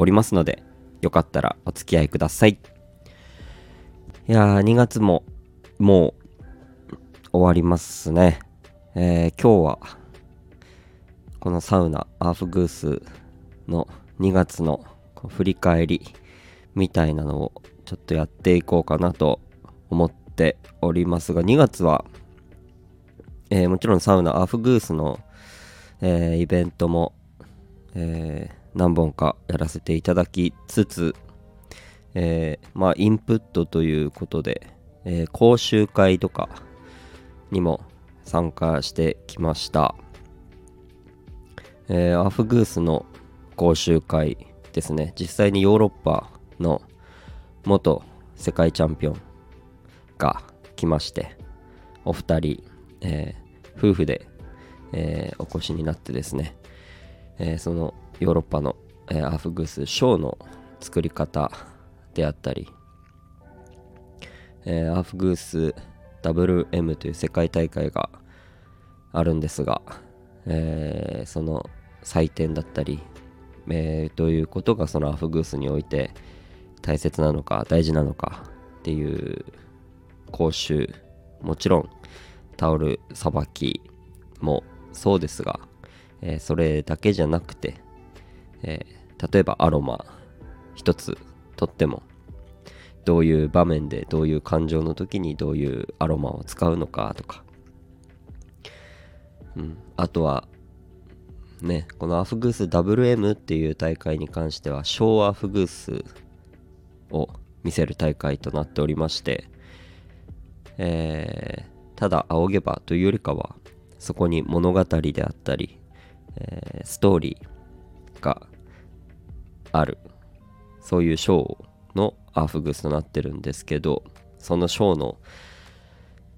おりますのでよかったらお付き合いください。いやー2月ももう終わりますね、えー、今日はこのサウナアーフグースの2月の振り返りみたいなのをちょっとやっていこうかなと思っておりますが2月は、えー、もちろんサウナアーフグースの、えー、イベントも、えー、何本かやらせていただきつつ、えまあインプットということで、え講習会とかにも参加してきました。えー、アフグースの講習会ですね実際にヨーロッパの元世界チャンピオンが来ましてお二人、えー、夫婦で、えー、お越しになってですね、えそのヨーロッパの、えアフグースショーの作り方であったり、えアフグース WM という世界大会があるんですが、えー、その採点だったり、えー、どういうことがそのアフグースにおいて大切なのか大事なのかっていう講習もちろんタオルさばきもそうですが、えー、それだけじゃなくて、えー、例えばアロマ一つとってもどういう場面でどういう感情の時にどういうアロマを使うのかとか、うん、あとはね、このアフグース WM っていう大会に関しては小アフグースを見せる大会となっておりまして、えー、ただ仰げばというよりかはそこに物語であったり、えー、ストーリーがある。そういうショーのアーフグースとなってるんですけどそのショーの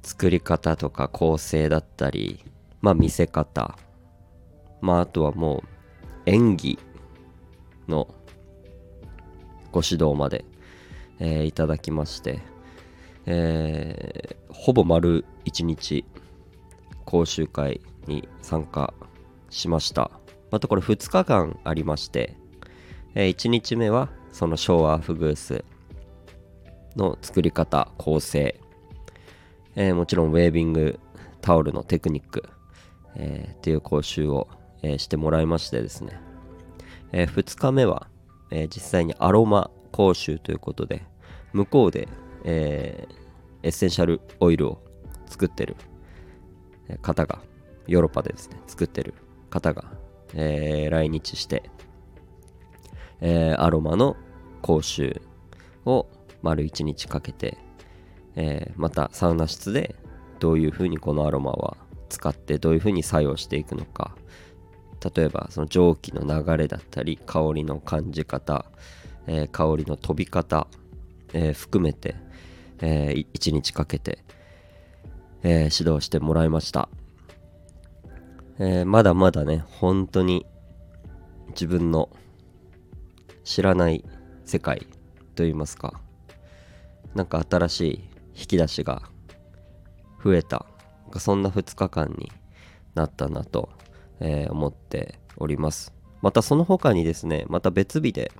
作り方とか構成だったりまあ見せ方まあ、あとはもう演技のご指導まで、えー、いただきまして、えー、ほぼ丸1日講習会に参加しました。またこれ2日間ありまして、え、1日目はその昭和フグースの作り方構成、え、もちろんウェービングタオルのテクニック、えー、っていう講習をえ、してもらいましてですね、え、2日目は、え、実際にアロマ講習ということで向こうで、えエッセンシャルオイルを作ってる方がヨーロッパでですね作ってる方が、え来日して、えアロマの講習を丸1日かけて、えまたサウナ室でどういうふうにこのアロマは使ってどういうふうに作用していくのか。例えばその蒸気の流れだったり香りの感じ方、えー、香りの飛び方、えー、含めて、えー、1日かけて、え指導してもらいました、えまだまだね本当に自分の知らない世界といいますかなんか新しい引き出しが増えた。そんな2日間になったなとえー、思っております。またその他にですねまた別日で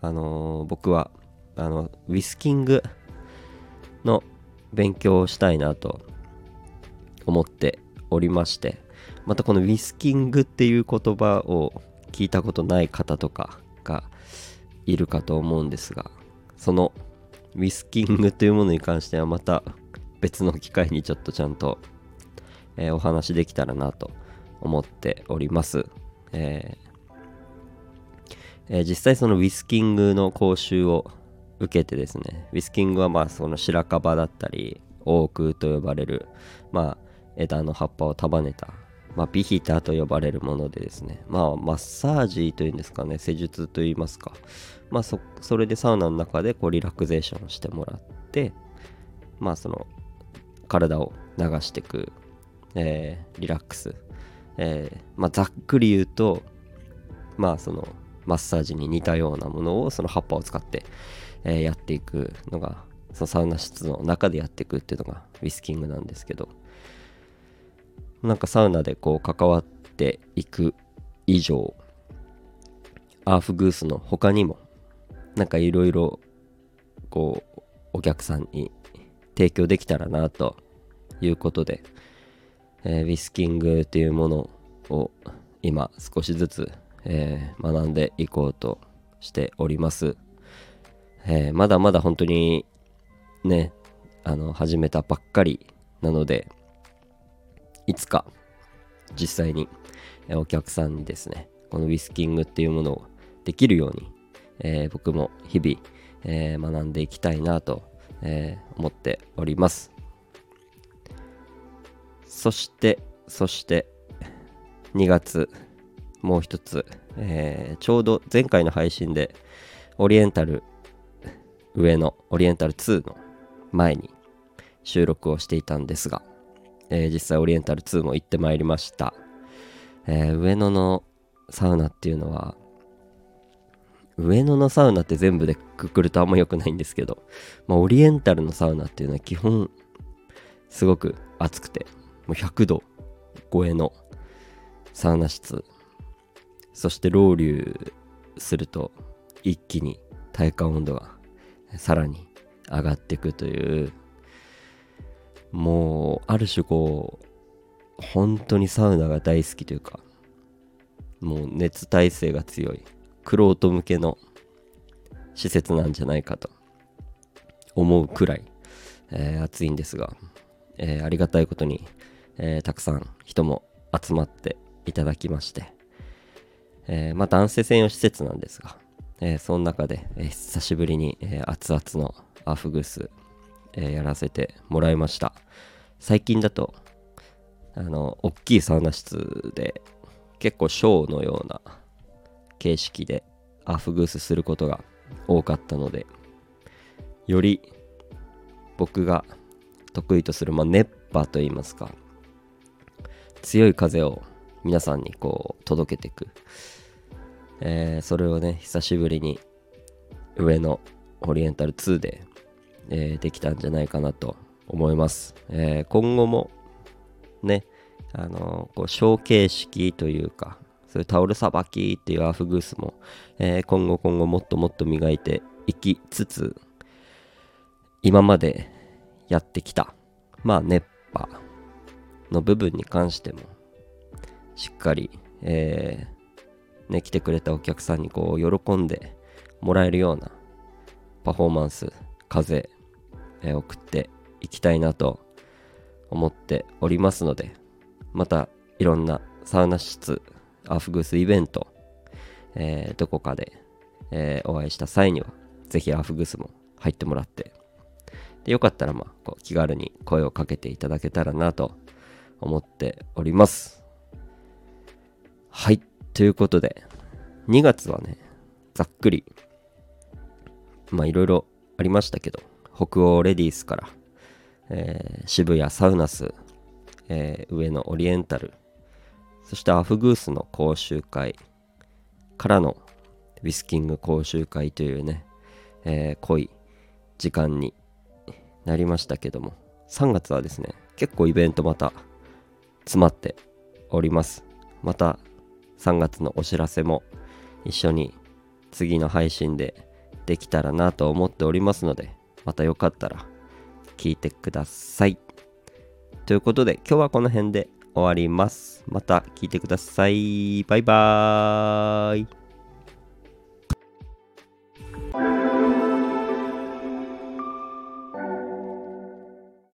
あのー、僕はあのウィスキングの勉強をしたいなと思っておりましてまたこのウィスキングっていう言葉を聞いたことない方とかがいるかと思うんですがそのウィスキングというものに関してはまた別の機会にちょっとちゃんと、えー、お話できたらなと思っております。えーえー、実際そのウィスキングの講習を受けてですね、ウィスキングはまあその白樺だったり、オークと呼ばれる、まあ、枝の葉っぱを束ねたまあ、ビヒターと呼ばれるものでですね、まあ、マッサージというんですかね、施術といいますか、まあそ、それでサウナの中でこうリラクゼーションをしてもらって、まあ、その、体を流していく、えー、リラックス、えー、まあ、ざっくり言うと、まあ、その、マッサージに似たようなものをその葉っぱを使って、えー、やっていくのがそのサウナ室の中でやっていくっていうのがウィスキングなんですけど。なんかサウナでこう関わっていく以上アーフグースの他にもなんかいろいろこうお客さんに提供できたらなということで、えー、ウィスキングっていうものを今少しずつ、えー、学んでいこうとしております、えー、まだまだ本当にねあの始めたばっかりなのでいつか実際にお客さんにですねこのウィスキングっていうものをできるように、えー、僕も日々、えー、学んでいきたいなと、えー、思っております。そしてそして2月もう一つ、えちょうど前回の配信でオリエンタル上のオリエンタル2の前に収録をしていたんですが、えー、実際オリエンタル2も行ってまいりました、えー、上野のサウナっていうのは上野のサウナって全部でくくるとあんま良くないんですけど、まあ、オリエンタルのサウナっていうのは基本すごく暑くてもう100度超えのサウナ室。そしてロウリュすると一気に体感温度がさらに上がっていくというもうある種こう本当にサウナが大好きというかもう熱耐性が強いクロート向けの施設なんじゃないかと思うくらい、えー、暑いんですが、えー、ありがたいことに、えー、たくさん人も集まっていただきまして、えまあ男性専用施設なんですが、えその中で、え久しぶりに、え熱々のアフグース、えやらせてもらいました。最近だとあの大きいサウナ室で結構ショーのような形式でアフグースすることが多かったのでより僕が得意とする、まあ、熱波といいますか強い風を皆さんにこう届けていく、えー、それをね久しぶりに上のオリエンタル2で、えー、できたんじゃないかなと思います。えー、今後もね、あのー、こう小形式というか、そういうタオルさばきっていうアーフグースも、え、今後今後もっともっと磨いていきつつ、今までやってきた、まあ熱波の部分に関しても、しっかり、えー、ね、来てくれたお客さんにこう喜んでもらえるようなパフォーマンス、風、送っていきたいなと思っておりますので、またいろんなサウナ室、アフグースイベント、えー、どこかで、えー、お会いした際には、ぜひアフグースも入ってもらって、でよかったら、まあ、こう気軽に声をかけていただけたらなと思っております。はい、ということで、2月はね、ざっくり、まあいろいろありましたけど、北欧レディースから、えー、渋谷サウナス、えー、上野オリエンタル、そしてアフグースの講習会からのウィスキング講習会というね、えー、濃い時間になりましたけども、3月はですね、結構イベントまた詰まっております。また3月のお知らせも一緒に次の配信でできたらなと思っておりますので、またよかったら聞いてください。ということで今日はこの辺で終わります。また聞いてください。バイバーイ。